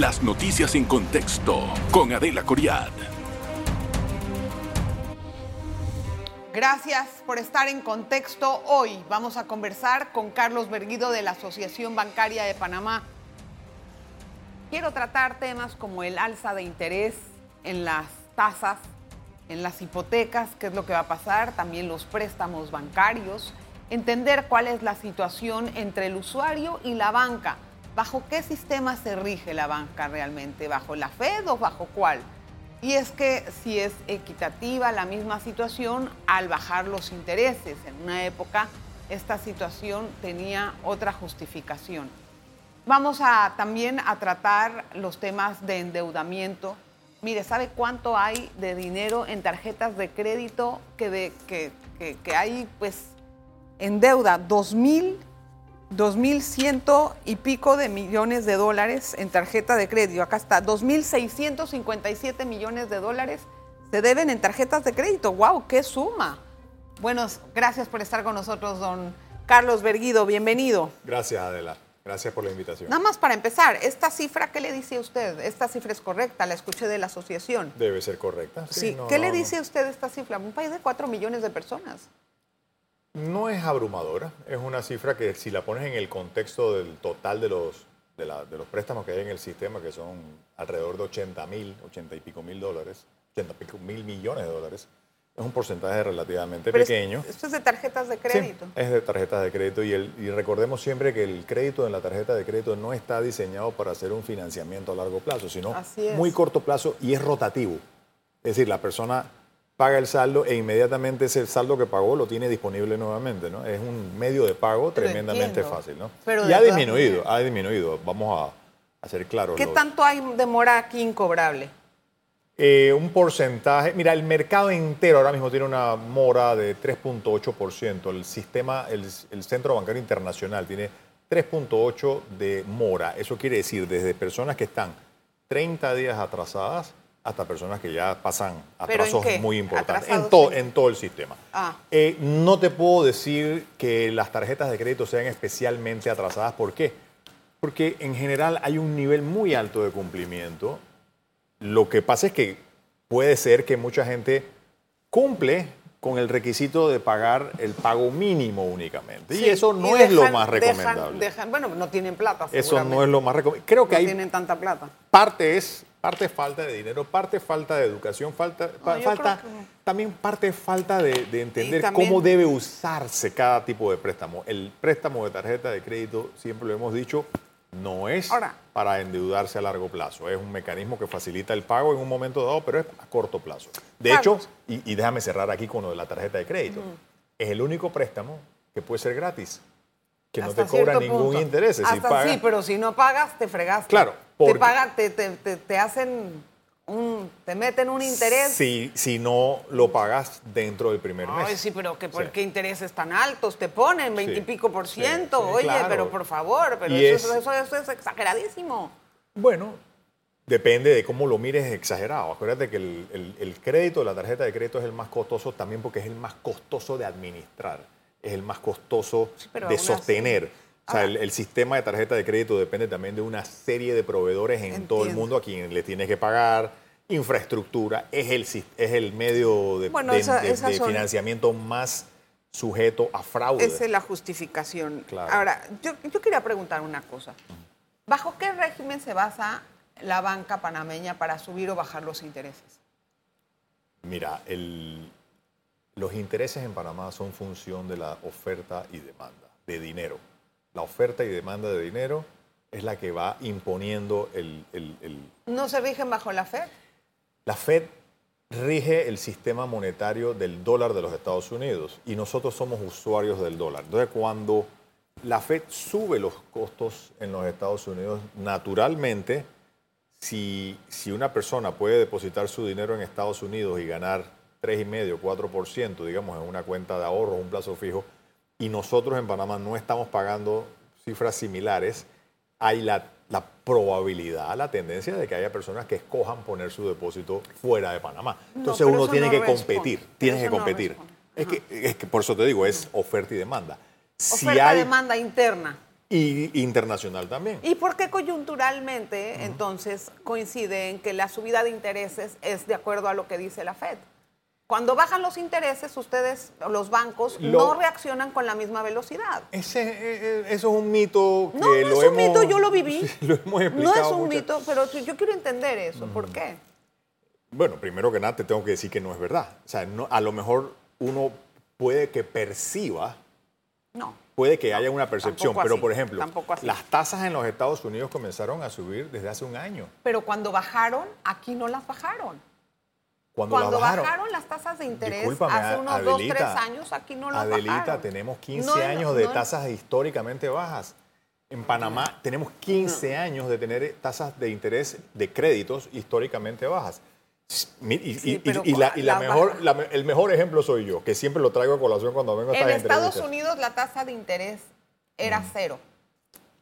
Las noticias en contexto con Adela Coriad. Gracias por estar en contexto. Hoy vamos a conversar con Carlos Berguido de la Asociación Bancaria de Panamá. Quiero tratar temas como el alza de interés en las tasas, en las hipotecas, qué es lo que va a pasar, también los préstamos bancarios, entender cuál es la situación entre el usuario y la banca. ¿Bajo qué sistema se rige la banca realmente? ¿Bajo la Fed o bajo cuál? Y es que si es equitativa la misma situación al bajar los intereses. En una época esta situación tenía otra justificación. Vamos a también a tratar los temas de endeudamiento. Mire, ¿sabe cuánto hay de dinero en tarjetas de crédito que, de, que, que, que hay pues en deuda? Dos mil 2.100 y pico de millones de dólares en tarjeta de crédito. Acá está, 2.657 millones de dólares se deben en tarjetas de crédito. ¡Wow! ¡Qué suma! Bueno, gracias por estar con nosotros, don Carlos Berguido. Bienvenido. Gracias, Adela. Gracias por la invitación. Nada más para empezar, ¿esta cifra qué le dice a usted? ¿Esta cifra es correcta? La escuché de la asociación. Debe ser correcta. Sí. ¿Qué le dice a usted esta cifra? Un país de 4 millones de personas. No es abrumadora, es una cifra que si la pones en el contexto del total de los, de, los préstamos que hay en el sistema, que son alrededor de 80 mil, 80 y pico mil dólares, 80 y pico mil millones de dólares, es un porcentaje relativamente pequeño. esto es de tarjetas de crédito. Sí, es de tarjetas de crédito y, el, y recordemos siempre que el crédito en la tarjeta de crédito no está diseñado para hacer un financiamiento a largo plazo, sino muy corto plazo y es rotativo. Es decir, la persona paga el saldo e inmediatamente ese saldo que pagó lo tiene disponible nuevamente, ¿no? Es un medio de pago tremendamente fácil, ¿no? y ha disminuido, ha disminuido, vamos a, ser claros. ¿Qué tanto hay de mora aquí incobrable? Eh, un porcentaje, mira, el mercado entero ahora mismo tiene una mora de 3.8%, el sistema, el, el Centro Bancario Internacional tiene 3.8 de mora, eso quiere decir desde personas que están 30 días atrasadas hasta personas que ya pasan atrasos muy importantes en, en todo el sistema. Ah. Eh, no te puedo decir que las tarjetas de crédito sean especialmente atrasadas. ¿Por qué? Porque en general hay un nivel muy alto de cumplimiento. Lo que pasa es que puede ser que mucha gente cumple con el requisito de pagar el pago mínimo únicamente. y eso no es lo más recomendable. bueno, no tienen plata. Eso no es lo más recomendable. Creo que no hay tienen tanta plata. Parte es parte falta de dinero, parte falta de educación, falta, falta también parte falta de, entender cómo debe usarse cada tipo de préstamo. El préstamo de tarjeta de crédito, siempre lo hemos dicho, no es para endeudarse a largo plazo. Es un mecanismo que facilita el pago en un momento dado, pero es a corto plazo. De hecho, y, déjame cerrar aquí con lo de la tarjeta de crédito, es el único préstamo que puede ser gratis que no te cobra ningún interés. Hasta sí, pero si no pagas, te fregaste. Claro. Te, pagan, te, te, te, hacen un, te meten un interés. Si, si no lo pagas dentro del primer mes. Ay, sí, pero que ¿por qué intereses tan altos te ponen? Veintipico por ciento. Oye, pero por favor, pero eso es, eso, es exageradísimo. Bueno, depende de cómo lo mires exagerado. Acuérdate que el, el, el crédito, la tarjeta de crédito es el más costoso también porque es el más costoso de administrar es el más costoso de sostener. O sea, el, sistema de tarjeta de crédito depende también de una serie de proveedores en todo el mundo a quien le tienes que pagar. Infraestructura es el, es el medio de, financiamiento más sujeto a fraude. Esa es la justificación. Ahora, yo, yo quería preguntar una cosa. ¿Bajo qué régimen se basa la banca panameña para subir o bajar los intereses? Mira, el, los intereses en Panamá son función de la oferta y demanda de dinero. La oferta y demanda de dinero es la que va imponiendo el... ¿No se rigen bajo la Fed? La Fed rige el sistema monetario del dólar de los Estados Unidos y nosotros somos usuarios del dólar. Entonces, cuando la Fed sube los costos en los Estados Unidos, naturalmente, si, si una persona puede depositar su dinero en Estados Unidos y ganar 3,5, 4%, digamos, en una cuenta de ahorro, un plazo fijo, y nosotros en Panamá no estamos pagando cifras similares, hay la, probabilidad, la tendencia de que haya personas que escojan poner su depósito fuera de Panamá. Entonces uno tiene que competir, tiene que competir. es, que, es que por eso te digo, es oferta y demanda. Oferta y demanda interna. Y internacional también. ¿Y por qué coyunturalmente entonces coincide en que la subida de intereses es de acuerdo a lo que dice la Fed? Cuando bajan los intereses, ustedes, los bancos, Lo- no reaccionan con la misma velocidad. Ese, eh, eh, eso es un mito que No, no lo es un hemos- mito, yo lo viví. lo hemos no explicado es un mito, pero yo quiero entender eso. ¿Por qué? Bueno, primero que nada te tengo que decir que no es verdad. O sea, no- a lo mejor uno puede que perciba, No. puede que haya una percepción, pero así, por ejemplo, las tasas en los Estados Unidos comenzaron a subir desde hace un año. Pero cuando bajaron, aquí no las bajaron. Cuando, bajaron, bajaron, las tasas de interés hace unos dos, tres años, aquí no las Adelita, bajaron. tenemos 15 No, no, años de no. tasas históricamente bajas. En Panamá tenemos 15 años de tener tasas de interés de créditos históricamente bajas. Y, Sí, y- pero y la, y la la mejor, la el mejor ejemplo soy yo, que siempre lo traigo a colación cuando vengo a En Estados. Unidos la tasa de interés era cero.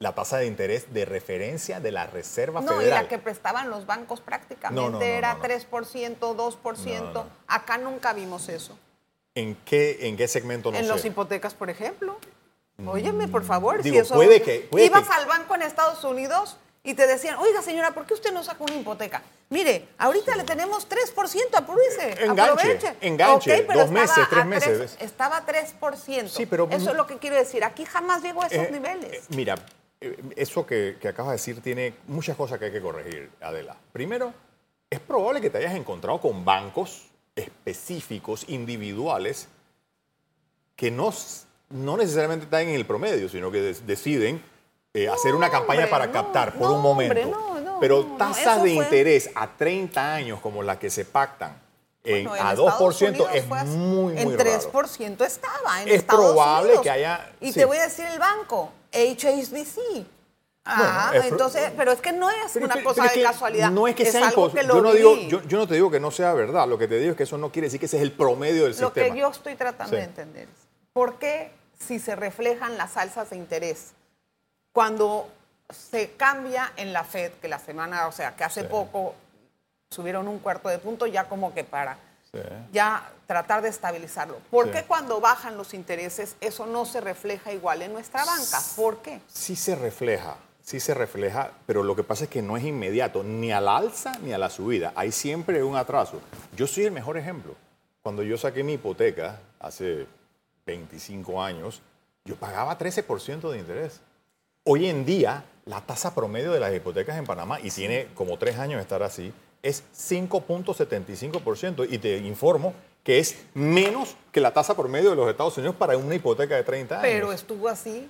La tasa de interés de referencia de la Reserva No, y Federal. la que prestaban los bancos prácticamente No, no, no, era no, no. 3%, 2%. No, no. Acá nunca vimos eso. ¿En, qué, ¿En qué segmento no en sé? Mm, los hipotecas, por ejemplo. Óyeme, por favor. Digo, si eso, puede que- puede ibas que- al banco en Estados Unidos y te decían, oiga señora, ¿por qué usted no saca una hipoteca? Mire, ahorita le tenemos 3%, apúrese, Enganche, aproveche. enganche, Ok, pero dos meses, tres meses, tres- ¿ves? Estaba 3%. Sí, pero- Eso es lo que quiero decir. Aquí jamás llegó a esos Eh, niveles. eh, mira, eso que, que acabas de decir tiene muchas cosas que hay que corregir, Adela. Primero, es probable que te hayas encontrado con bancos específicos, individuales, que no, no necesariamente están en el promedio, sino que deciden eh, hacer una campaña hombre, para no, captar por no, un momento. hombre, Pero tasas de fue- interés a 30 años como las que se pactan en, Bueno, en a Estados 2% Unidos es muy, muy En raro. 3% estaba. En Es Estados probable Unidos. que haya- Y sí. te voy a decir el banco, HSBC. Ah, Bueno, es entonces, pero es que no es Pero- una pero- cosa pero es de casualidad. No es que sea algo que lo Yo no, digo, yo, yo no te digo que no sea verdad. Lo que te digo es que eso no quiere decir que ese es el promedio del Lo sistema. que yo estoy tratando Sí. de entender es, ¿por qué si se reflejan las alzas de interés, cuando se cambia en la Fed, que la semana, o sea, que hace Sí. poco subieron un cuarto de punto, ya como que para Sí. ya tratar de estabilizarlo. ¿Por Sí. qué cuando bajan los intereses eso no se refleja igual en nuestra banca? ¿Por qué? Sí se refleja, sí se refleja, pero lo que pasa es que no es inmediato, ni al alza ni a la subida. Hay siempre un atraso. Yo soy el mejor ejemplo. Cuando yo saqué mi hipoteca hace 25 años, yo pagaba 13% de interés. Hoy en día, la tasa promedio de las hipotecas en Panamá, y tiene como tres años de estar así, es 5.75%. Y te informo que es menos que la tasa promedio de los Estados Unidos para una hipoteca de 30 años. Pero estuvo así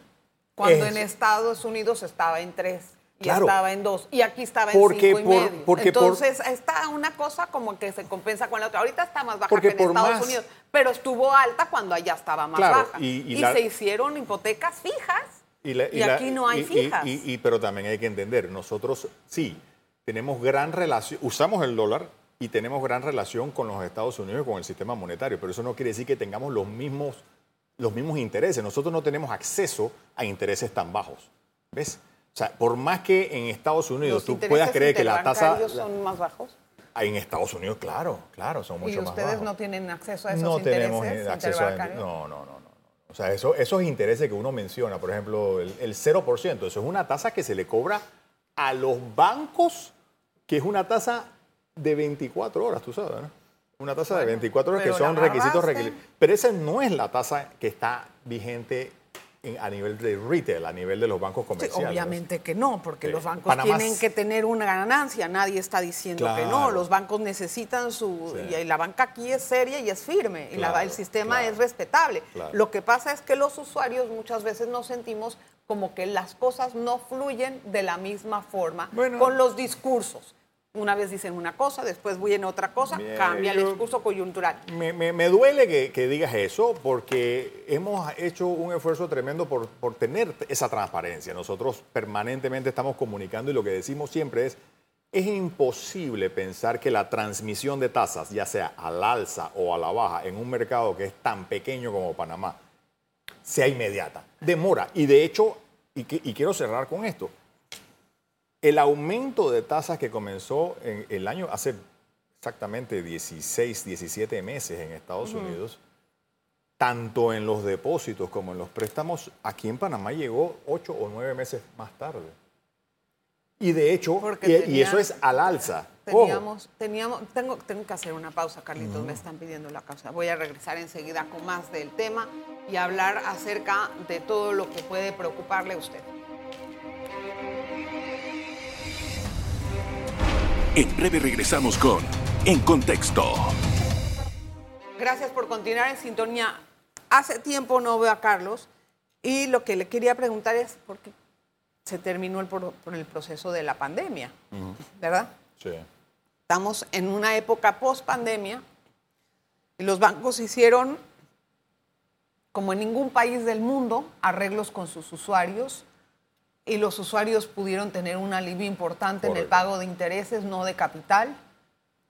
cuando Es- en Estados Unidos estaba en 3 y Claro. estaba en 2 y aquí estaba en Porque 5 y por- medio. porque por- Entonces está una cosa como que se compensa con la otra. Ahorita está más baja Porque que en Estados más- Unidos, pero estuvo alta cuando allá estaba más Claro, baja. y- y Y, la- se hicieron hipotecas fijas. la- Y la- aquí no hay fijas. y- pero también hay que entender, nosotros sí, tenemos gran relación, usamos el dólar y tenemos gran relación con los Estados Unidos y con el sistema monetario, pero eso no quiere decir que tengamos los mismos, los mismos intereses. Nosotros no tenemos acceso a intereses tan bajos. ¿Ves? O sea, por más que en Estados Unidos tú puedas creer que la tasa... son más bajos. En Estados Unidos, claro, claro, son mucho y más ustedes bajos. no tienen acceso a esos no intereses tenemos eh, acceso a no, no, no, no, no. O sea, eso- esos intereses que uno menciona, por ejemplo, el, el 0%, eso es una tasa que se le cobra a los bancos, que es una tasa de 24 horas, tú sabes, ¿no? Una tasa de Bueno, 24 horas que son requisitos requisitos. Pero esa no es la tasa que está vigente en- a nivel de retail, a nivel de los bancos comerciales. obviamente que no, porque Sí. los bancos Panamá tienen que tener una ganancia, nadie está diciendo que no, los bancos necesitan su... Sí. Y la banca aquí es seria y es firme, y la- el sistema claro. es respetable. Lo que pasa es que los usuarios muchas veces nos sentimos como que las cosas no fluyen de la misma forma Bueno. con los discursos. Una vez dicen una cosa, después viene otra cosa, Bien, cambia el discurso coyuntural. Me, me- me duele que, que digas eso porque hemos hecho un esfuerzo tremendo por, por tener esa transparencia. Nosotros permanentemente estamos comunicando y lo que decimos siempre es, es imposible pensar que la transmisión de tasas, ya sea al alza o a la baja, en un mercado que es tan pequeño como Panamá, sea inmediata. Demora. Y de hecho, y, que- y quiero cerrar con esto, el aumento de tasas que comenzó en el año hace exactamente 16, 17 meses en Estados Unidos, tanto en los depósitos como en los préstamos, aquí en Panamá llegó ocho o nueve meses más tarde. Y de hecho, y, y eso es al alza. Teníamos, teníamos, tengo, tengo que hacer una pausa, Carlitos, me están pidiendo la pausa. Voy a regresar enseguida con más del tema y hablar acerca de todo lo que puede preocuparle a usted. En breve regresamos con En Contexto. Gracias por continuar en sintonía. Hace tiempo no veo a Carlos y lo que le quería preguntar es por qué se terminó el, por, el proceso de la pandemia, ¿verdad? Sí. Estamos en una época post pandemia y los bancos hicieron, como en ningún país del mundo, arreglos con sus usuarios y los usuarios pudieron tener un alivio importante en el pago de intereses, no de capital.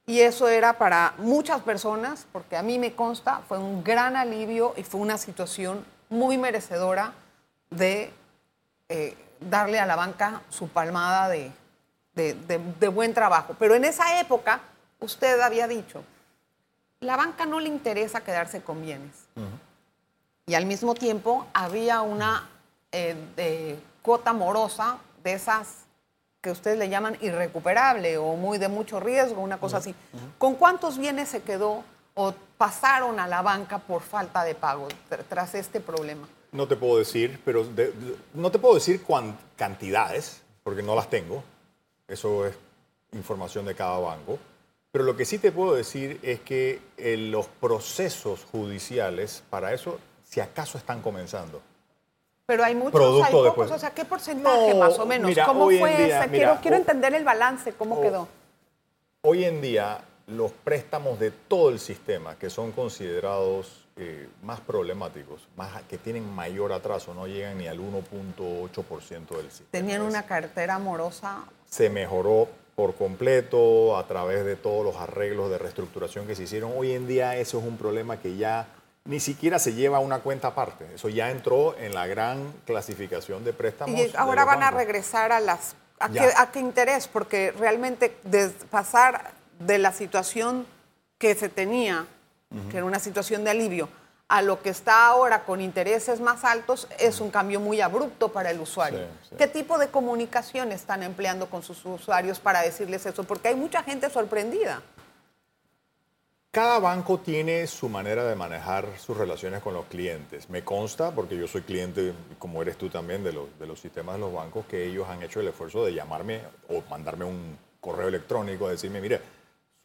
Y eso era para muchas personas, porque a mí me consta, fue un gran alivio y fue una situación muy merecedora de eh, darle a la banca su palmada de, de, buen trabajo. Pero en esa época, usted había dicho, la banca no le interesa quedarse con bienes. Y al mismo tiempo había una eh, cuota morosa de esas que ustedes le llaman irrecuperable o muy de mucho riesgo, una cosa así. ¿Con cuántos bienes se quedó o pasaron a la banca por falta de pago tras este problema? No te puedo decir, pero no te puedo decir cantidades, porque no las tengo, eso es información de cada banco. Pero lo que sí te puedo decir es que eh, los procesos judiciales para eso, si acaso están comenzando. Pero hay muchos, hay pocos, o sea, ¿qué porcentaje más o menos? ¿Cómo fue esa? quiero, quiero entender el balance, ¿cómo quedó? Hoy en día, los préstamos de todo el sistema, que son considerados eh, más problemáticos, más, que tienen mayor atraso, no llegan ni al 1.8% del sistema. ¿Tenían una cartera amorosa se mejoró por completo a través de todos los arreglos de reestructuración que se hicieron. Hoy en día eso es un problema que ya ni siquiera se lleva a una cuenta aparte. Eso ya entró en la gran clasificación de préstamos. Y ahora van a regresar a las... ¿A qué, interés? Porque realmente de pasar de la situación que se tenía, que era una situación de alivio, a lo que está ahora con intereses más altos es un cambio muy abrupto para el usuario. ¿Qué tipo de comunicación están empleando con sus usuarios para decirles eso? Porque hay mucha gente sorprendida. Cada banco tiene su manera de manejar sus relaciones con los clientes. Me consta, porque yo soy cliente, como eres tú también, de los, de los sistemas de los bancos, que ellos han hecho el esfuerzo de llamarme o mandarme un correo electrónico, a decirme, mire,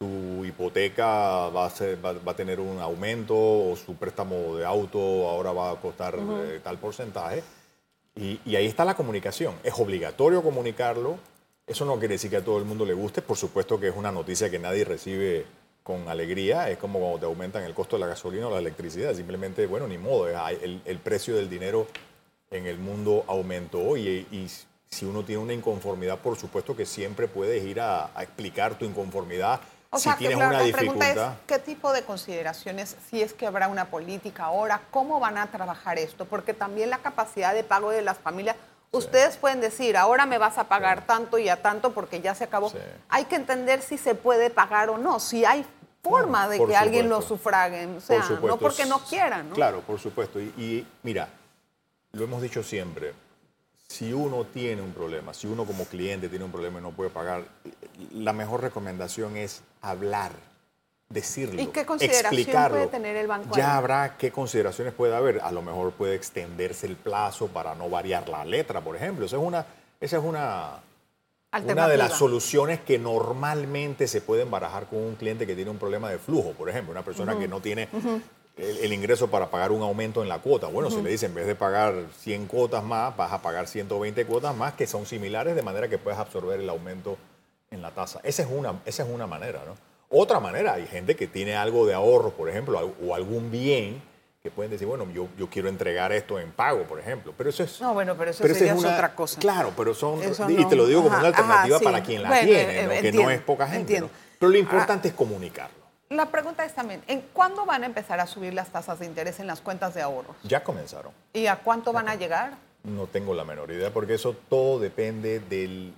su hipoteca va a, va, a, tener un aumento o su préstamo de auto ahora va a costar eh, tal porcentaje. Y, y, ahí está la comunicación. Es obligatorio comunicarlo. Eso no quiere decir que a todo el mundo le guste. Por supuesto que es una noticia que nadie recibe con alegría. Es como cuando te aumentan el costo de la gasolina o la electricidad. Simplemente, bueno, ni modo. El, el precio del dinero en el mundo aumentó y, y, si uno tiene una inconformidad, por supuesto que siempre puedes ir a, a explicar tu inconformidad o sea, que, claro, la pregunta es, ¿qué tipo de consideraciones, si es que habrá una política ahora, cómo van a trabajar esto? Porque también la capacidad de pago de las familias, ustedes pueden decir, ahora me vas a pagar tanto y a tanto porque ya se acabó. Hay que entender si se puede pagar o no, si hay forma de que alguien lo sufrague, o sea, no porque no quieran. ¿no? Claro, por supuesto. y mira, lo hemos dicho siempre, si uno tiene un problema, si uno como cliente tiene un problema y no puede pagar, la mejor recomendación es hablar, decirlo, ¿Y qué consideración puede tener el banco? Ya habrá qué consideraciones puede haber. A lo mejor puede extenderse el plazo para no variar la letra, por ejemplo. Esa es una, esa es una, una de las soluciones que normalmente se pueden barajar con un cliente que tiene un problema de flujo, por ejemplo, una persona que no tiene el, ingreso para pagar un aumento en la cuota. Bueno, si le dice en vez de pagar 100 cuotas más, vas a pagar 120 cuotas más que son similares de manera que puedes absorber el aumento en la tasa. Esa es una, esa es una manera, ¿no? Otra manera, hay gente que tiene algo de ahorro, por ejemplo, o algún bien que pueden decir, bueno, yo, yo quiero entregar esto en pago, por ejemplo. Pero eso es. No, bueno, pero eso sería otra cosa. Claro, pero son. y te lo digo como una alternativa para quien la tiene, que no es poca gente. Pero lo importante es comunicarlo. La pregunta es también, ¿en cuándo van a empezar a subir las tasas de interés en las cuentas de ahorros? Ya comenzaron. ¿Y a cuánto van a llegar? No tengo la menor idea, porque eso todo depende del...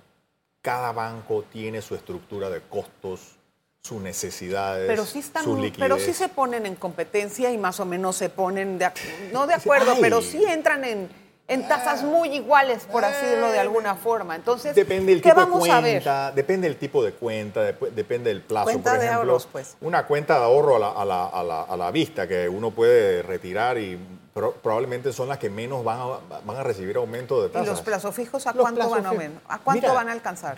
Cada banco tiene su estructura de costos sus necesidades, pero sí están, su liquidez. pero sí se ponen en competencia y más o menos se ponen de, no de acuerdo, Ay. pero sí entran en, en tasas muy iguales, por así decirlo de alguna forma. Entonces, Depende del ¿qué tipo vamos de a ver? cuenta, depende del tipo de cuenta, dep- depende del plazo. Cuenta por de ejemplo, ahorros, pues. Una cuenta de ahorro a la, a la- a la- a la vista que uno puede retirar y pro- probablemente son las que menos van a, van recibir aumento de ¿Y tasas. los plazos fijos a Los cuánto plazos van a fijos. ¿A cuánto Mira, van a alcanzar?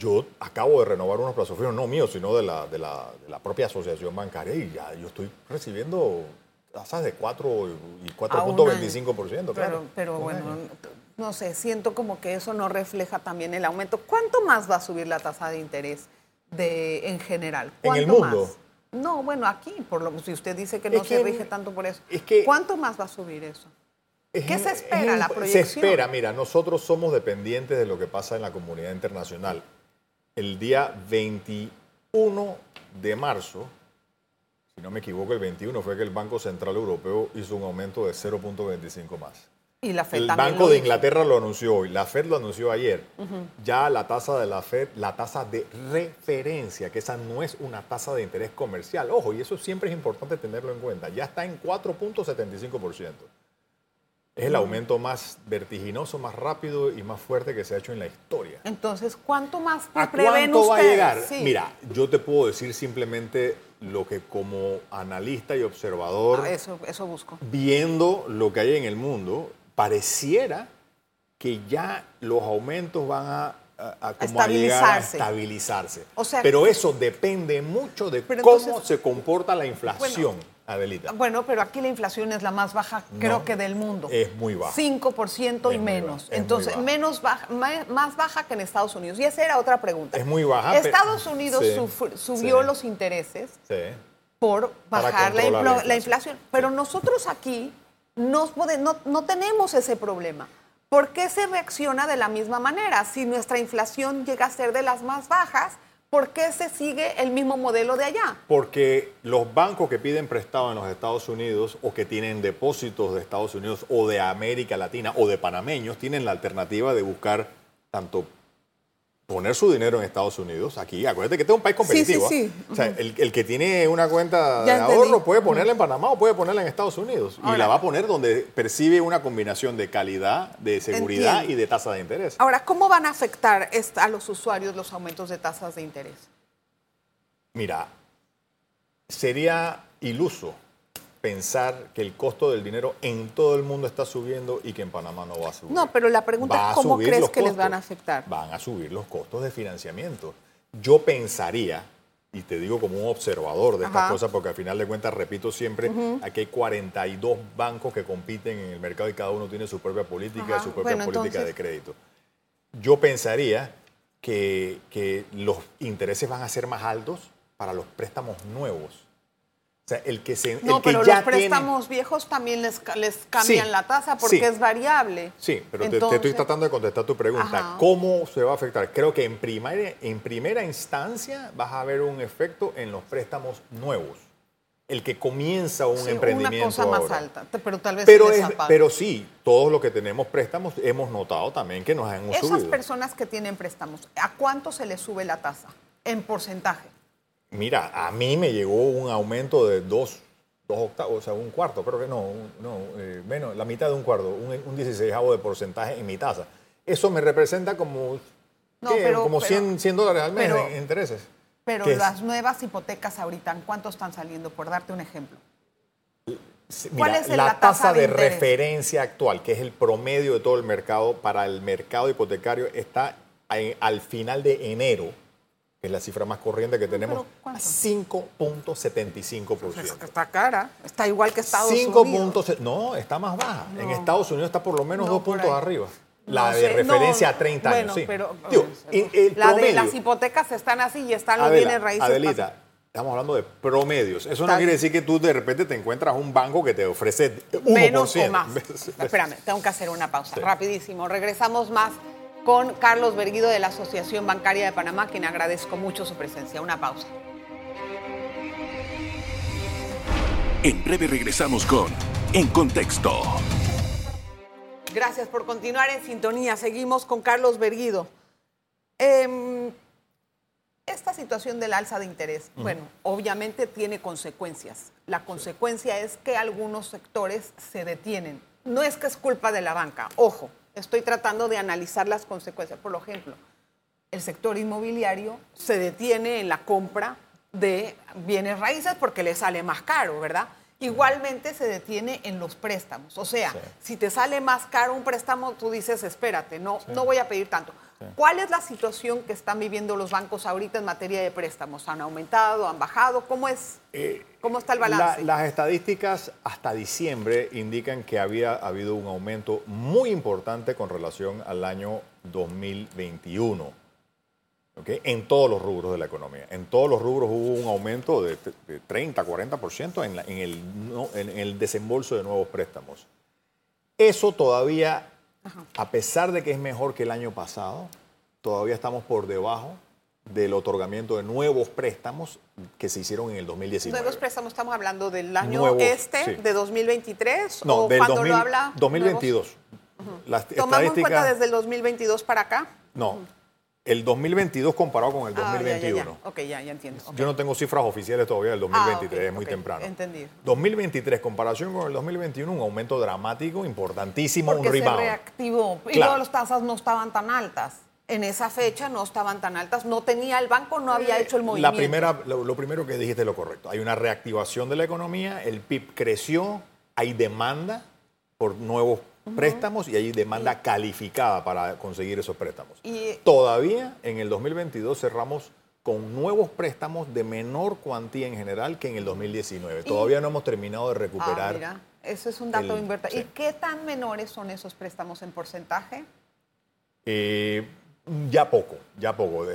Yo acabo de renovar unos plazos fijos, no míos, sino de la, de, la, de la propia asociación bancaria y ya yo estoy recibiendo tasas de 4 y A un año. 4.25%. claro. Pero, pero bueno, año. no sé, siento como que eso no refleja también el aumento. ¿Cuánto más va a subir la tasa de interés de, en general? ¿En el ¿Cuánto mundo? más? No, bueno, aquí, por lo si usted dice que no Es se que- rige tanto por eso. es que- ¿Cuánto más va a subir eso? Es ¿Qué se es espera, la Se proyección? espera, mira, nosotros somos dependientes de lo que pasa en la comunidad internacional. El día 21 de marzo, si no me equivoco, el 21 fue que el Banco Central Europeo hizo un aumento de 0.25 más. Y la FED El Banco de. Inglaterra lo anunció hoy, la Fed lo anunció ayer. Ya la tasa de la Fed, la tasa de referencia, que esa no es una tasa de interés comercial, ojo, y eso siempre es importante tenerlo en cuenta, ya está en 4.75%. Es el aumento más vertiginoso, más rápido y más fuerte que se ha hecho en la historia. Entonces, ¿cuánto más ¿A prevén cuánto va a llegar? Sí. Mira, yo te puedo decir simplemente lo que como analista y observador Ah, eso, eso busco. viendo lo que hay en el mundo, pareciera que ya los aumentos van a, a- a como a llegar a estabilizarse. O sea, pero eso depende mucho de cómo entonces- se comporta la inflación, Adelita. Bueno, pero aquí la inflación es la más baja, creo No, que del mundo. es muy baja. 5% y Es muy menos. baja, Entonces, baja. menos baja, más baja que en Estados Unidos. Y esa era otra pregunta. Es muy baja, Estados Unidos sí, subió sí. los intereses Sí. por bajar la, inflación. Pero nosotros aquí no, pode- no, no tenemos ese problema. ¿Por qué se reacciona de la misma manera? Si nuestra inflación llega a ser de las más bajas, ¿por qué se sigue el mismo modelo de allá? Porque los bancos que piden prestado en los Estados Unidos o que tienen depósitos de Estados Unidos o de América Latina o de panameños tienen la alternativa de buscar tanto poner su dinero en Estados Unidos, aquí, acuérdate que este es un país competitivo. sí, sí. ¿ah? O sea, el, el que tiene una cuenta Ya de entendí. ahorro puede ponerla en Panamá o puede ponerla en Estados Unidos. y la va a poner donde percibe una combinación de calidad, de seguridad Entiendo. y de tasa de interés. Ahora, ¿cómo van a afectar a los usuarios los aumentos de tasas de interés? Mira, sería iluso pensar que el costo del dinero en todo el mundo está subiendo y que en Panamá no va a subir. No, pero la pregunta Va es cómo crees que les van a afectar. Van a subir los costos de financiamiento. Yo pensaría, y te digo como un observador de estas cosas, porque al final de cuentas, repito siempre, aquí hay 42 bancos que compiten en el mercado y cada uno tiene su propia política, Ajá. su propia Bueno, política entonces- de crédito. Yo pensaría que, que los intereses van a ser más altos para los préstamos nuevos. O sea, el que, se, No, el que pero ya los tiene- préstamos viejos también les, les cambian Sí, la tasa porque sí. es variable. Sí, pero te- estoy tratando de contestar tu pregunta. Ajá. ¿Cómo se va a afectar? Creo que en primera, en primera instancia vas a ver un efecto en los préstamos nuevos. El que comienza un Sí, emprendimiento. Una cosa más alta, pero tal vez Pero, es- pero sí, todos los que tenemos préstamos hemos notado también que nos han Esas subido. personas que tienen préstamos, ¿a cuánto se les sube la tasa en porcentaje? Mira, a mí me llegó un aumento de dos, dos octavos, o sea, un cuarto, creo que no, un- no eh, menos, la mitad de un cuarto, un, un 16 de porcentaje en mi tasa. Eso me representa como, No, pero- como pero- 100, 100 dólares al mes pero- en intereses. Pero las nuevas hipotecas ahorita, ¿en cuánto están saliendo? Por darte un ejemplo. Sí, ¿Cuál mira, es la, la tasa de referencia actual, que es el promedio de todo el mercado para el mercado hipotecario, está en- al final de enero, que es la cifra más corriente que tenemos, pero ¿cuánto? a 5.75%. Está cara, está igual que Estados 5 Unidos. puntos, no, está más baja. En. Estados Unidos está por lo menos No, dos puntos ahí. arriba. No La de sé, referencia no, a 30 bueno, años, sí. pero Digo, y el la de las hipotecas están así y están los bienes raíces. Adelita, estamos hablando de promedios. Eso no quiere bien. decir que tú de repente te encuentras un banco que te ofrece 1%. menos o más. Espérame, tengo que hacer una pausa. Sí. Rapidísimo. Regresamos más con Carlos Berguido de la Asociación Bancaria de Panamá, quien agradezco mucho su presencia. Una pausa. En breve regresamos con En Contexto. Gracias por continuar en sintonía. Seguimos con Carlos Berguido. Em, esta situación del alza de interés, bueno, obviamente tiene consecuencias. La consecuencia es que algunos sectores se detienen. No es que es culpa de la banca, ojo, estoy tratando de analizar las consecuencias. Por ejemplo, el sector inmobiliario se detiene en la compra de bienes raíces porque le sale más caro, ¿verdad? Igualmente se detiene en los préstamos. O sea, si te sale más caro un préstamo, tú dices, espérate, no, no voy a pedir tanto. ¿Cuál es la situación que están viviendo los bancos ahorita en materia de préstamos? ¿Han aumentado, han bajado? ¿Cómo es? Eh, ¿Cómo está el balance? las estadísticas hasta diciembre indican que había habido un aumento muy importante con relación al año 2021 en todos los rubros de la economía. En todos los rubros hubo un aumento de, 30, 40% en, en, el, en, el, desembolso de nuevos préstamos. Eso todavía, a pesar de que es mejor que el año pasado, todavía estamos por debajo del otorgamiento de nuevos préstamos que se hicieron en el 2019. ¿Nuevos préstamos estamos hablando del año este, de 2023? No, o del cuando lo habla 2022. ¿Tomamos en cuenta desde el 2022 para acá? No el 2022 comparado con el 2021. Ah, ok, ya, ya entiendo. Yo no tengo cifras oficiales todavía del 2023, ah, es muy temprano. Entendido. 2023, comparación con el 2021, un aumento dramático, importantísimo, un rebound. se reactivó y luego las tasas no estaban tan altas. En esa fecha no estaban tan altas, no tenía el banco, no había hecho el movimiento. La primera, lo, lo primero que dijiste es lo correcto. Hay una reactivación de la economía, el PIB creció, hay demanda por nuevos préstamos y hay demanda calificada para conseguir esos préstamos. Y, Todavía en el 2022 cerramos con nuevos préstamos de menor cuantía en general que en el 2019. Todavía no hemos terminado de recuperar. Ah, mira, eso es un dato importante. ¿Y qué tan menores son esos préstamos en porcentaje? Eh, ya poco, ya poco.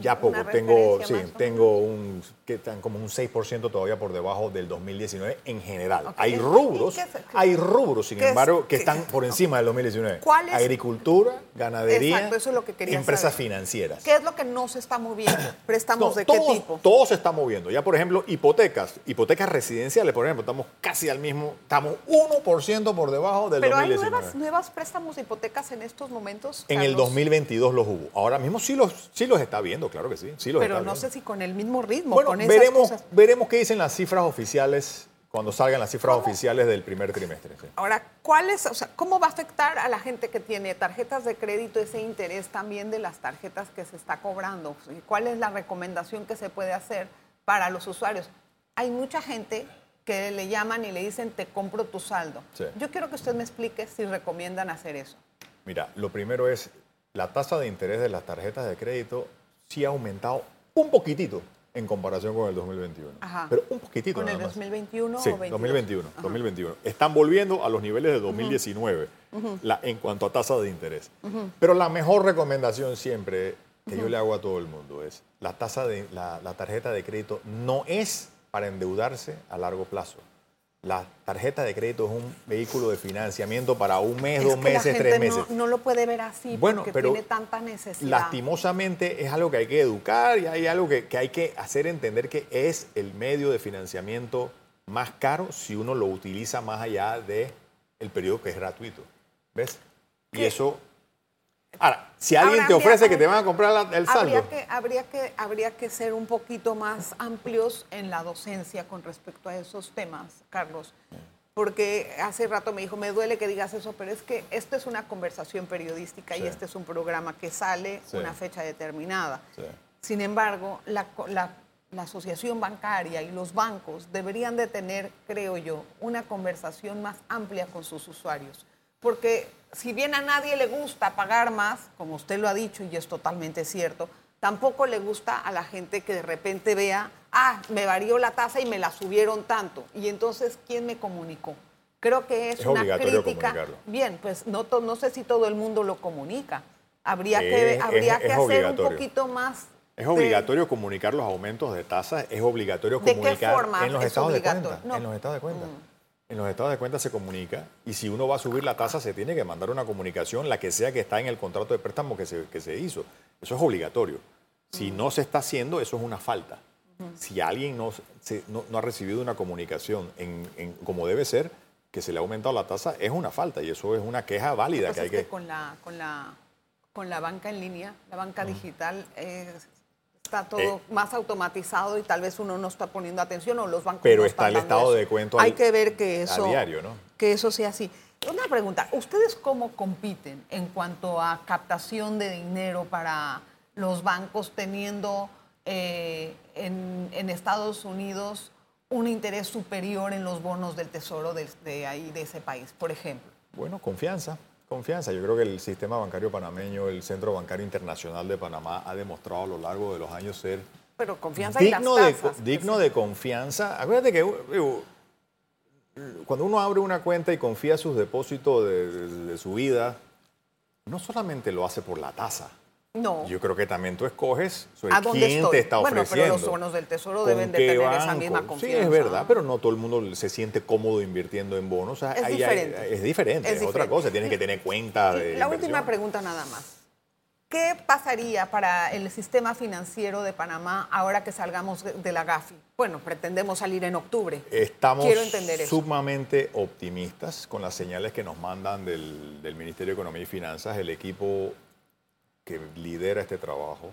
ya poco. Tengo, sí, tengo un, que están como un 6% todavía por debajo del 2019 en general. Hay rubros, hay rubros, sin embargo, que están por encima del 2019. ¿Cuál es? Agricultura, ganadería, empresas financieras. ¿Qué es lo que no se está moviendo? ¿Préstamos de qué tipo? Todo se está moviendo. Ya, por ejemplo, hipotecas, hipotecas residenciales, por ejemplo, estamos casi al mismo, estamos 1% por debajo del 2019. Pero hay nuevas, nuevas préstamos de hipotecas en estos momentos. En el 2022 los hubo. Ahora mismo sí los, sí los está viendo, claro que sí. sí los Pero no sé si con el mismo ritmo. Bueno, veremos, veremos qué dicen las cifras oficiales cuando salgan las cifras oficiales del primer trimestre. Ahora, ¿cuál es, o sea, ¿cómo va a afectar a la gente que tiene tarjetas de crédito ese interés también de las tarjetas que se está cobrando? ¿Cuál es la recomendación que se puede hacer para los usuarios? Hay mucha gente que le llaman y le dicen, te compro tu saldo. Yo quiero que usted me explique si recomiendan hacer eso. Mira, lo primero es, la tasa de interés de las tarjetas de crédito sí ha aumentado un poquitito en comparación con el 2021. Pero un poquitito. ¿Con el 2021 sí, 2021. 2021. Están volviendo a los niveles de 2019 en cuanto a tasa de interés. Pero la mejor recomendación siempre que yo le hago a todo el mundo es la tasa de la tarjeta de crédito no es para endeudarse a largo plazo la tarjeta de crédito es un vehículo de financiamiento para un mes, dos meses, tres meses. No, lo puede ver así bueno, porque pero tiene tanta necesidad. Lastimosamente es algo que hay que educar y hay algo que, hay que hacer entender que es el medio de financiamiento más caro si uno lo utiliza más allá del el periodo que es gratuito. ¿Ves? Y eso Ahora, si alguien te ofrece que te van a comprar el saldo. Habría que, habría, que, habría que ser un poquito más amplios en la docencia con respecto a esos temas, Carlos. Porque hace rato me dijo, me duele que digas eso, pero es que esto es una conversación periodística y este es un programa que sale una fecha determinada. Sin embargo, la, la asociación bancaria y los bancos deberían de tener, creo yo, una conversación más amplia con sus usuarios. Porque si bien a nadie le gusta pagar más, como usted lo ha dicho y es totalmente cierto, tampoco le gusta a la gente que de repente vea, ah, me varió la tasa y me la subieron tanto. Y entonces, ¿quién me comunicó? Creo que es, una crítica. Bien, pues no, no sé si todo el mundo lo comunica. Habría que, habría que hacer un poquito más es obligatorio comunicar los aumentos de tasas, es obligatorio comunicar en los estados de cuenta. En los estados de cuenta. Mm en los estados de cuenta se comunica y si uno va a subir la tasa se tiene que mandar una comunicación, la que sea que está en el contrato de préstamo que se, que se hizo. Eso es obligatorio. Si no se está haciendo, eso es una falta. Si alguien no, no, ha recibido una comunicación en, como debe ser, que se le ha aumentado la tasa, es una falta y eso es una queja válida. Que hay que... con, la, con, la, con la banca en línea, la banca digital, está todo Eh. más automatizado y tal vez uno no está poniendo atención o los bancos Pero no está el estado eso. de cuento Hay al- que ver que eso a diario, ¿no? que eso sea así. Una pregunta, ¿ustedes cómo compiten en cuanto a captación de dinero para los bancos teniendo eh, en, en Estados Unidos un interés superior en los bonos del tesoro de, de ahí, de ese país, por ejemplo? Bueno, confianza, confianza. Yo creo que el sistema bancario panameño, el Centro Bancario Internacional de Panamá, ha demostrado a lo largo de los años ser Pero confianza y las digno, de, digno confianza. Acuérdate que digo, cuando uno abre una cuenta y confía sus depósitos de, de- de su vida, no solamente lo hace por la tasa. No. Yo creo que también tú escoges sobre ¿A dónde quién estoy? te está Bueno, ofreciendo. pero los bonos del tesoro deben de tener esa misma Sí, confianza. es verdad, pero no todo el mundo se siente cómodo invirtiendo en bonos. O sea, Es ahí hay- diferente. es diferente, Es es, otra cosa. Tienes que tener cuenta de La última pregunta nada más. ¿Qué pasaría para el sistema financiero de Panamá ahora que salgamos de- la GAFI? Bueno, pretendemos salir en octubre. Estamos Quiero entender eso. sumamente optimistas con las señales que nos mandan del, del Ministerio de Economía y Finanzas. El equipo que lidera este trabajo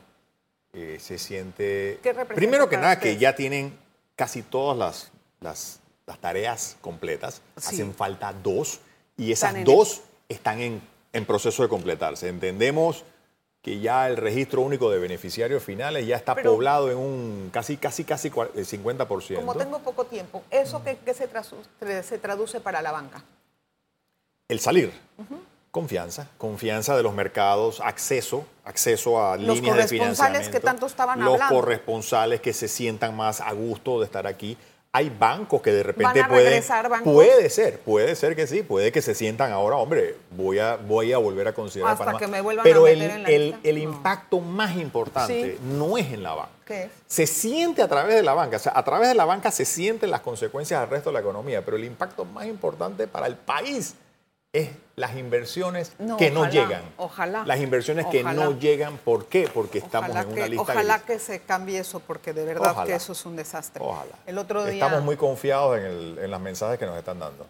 eh, se siente... ¿Qué representa Primero que nada, que ya tienen casi todas las, las, las tareas completas. Sí. Hacen falta dos y esas Están en dos están en, en proceso de completarse. Entendemos que ya el registro único de beneficiarios finales ya está Pero- poblado en un casi, casi, casi cua- el 50%. Como tengo poco tiempo, ¿eso qué, qué se, se traduce para la banca? El salir. Confianza, confianza de los mercados, acceso, acceso a Los líneas de corresponsales financiamiento. que tanto estaban los hablando. corresponsales que se sientan más a gusto de estar aquí. Hay bancos que de repente ¿Van a pueden. bancos? Puede ser, puede ser que sí, puede que se sientan ahora, hombre, voy a, voy a volver a considerar Hasta Panamá. que me vuelvan a Pero meter el, en la el- lista. el No. impacto más importante Sí. no es en la banca. ¿Qué es? Se siente a través de la banca, o sea, a través de la banca se sienten las consecuencias al resto de la economía, pero el impacto más importante para el país es las inversiones No, que no ojalá, llegan. ojalá, Las inversiones que no llegan, ¿por qué? Porque estamos ojalá en una que, lista ojalá gris. que se cambie eso, porque de verdad que eso es un desastre. Ojalá. El otro día. Estamos muy confiados en, el- en los mensajes que nos están dando.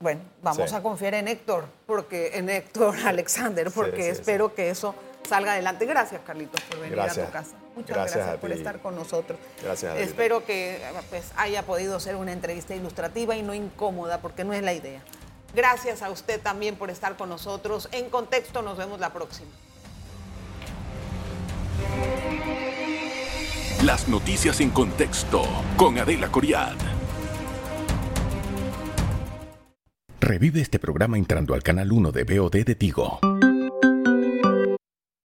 Bueno, vamos Sí. a confiar en Héctor, porque en Héctor Alexander, porque sí, espero que eso salga adelante. Gracias, Carlitos, por venir a tu casa. Muchas Gracias gracias, por estar con nosotros. Gracias. Espero que pues, haya podido ser una entrevista ilustrativa y no incómoda, porque no es la idea. Gracias a usted también por estar con nosotros. En contexto, nos vemos la próxima. Las noticias en contexto con Adela Coriad. Revive este programa entrando al canal 1 de BOD de Tigo.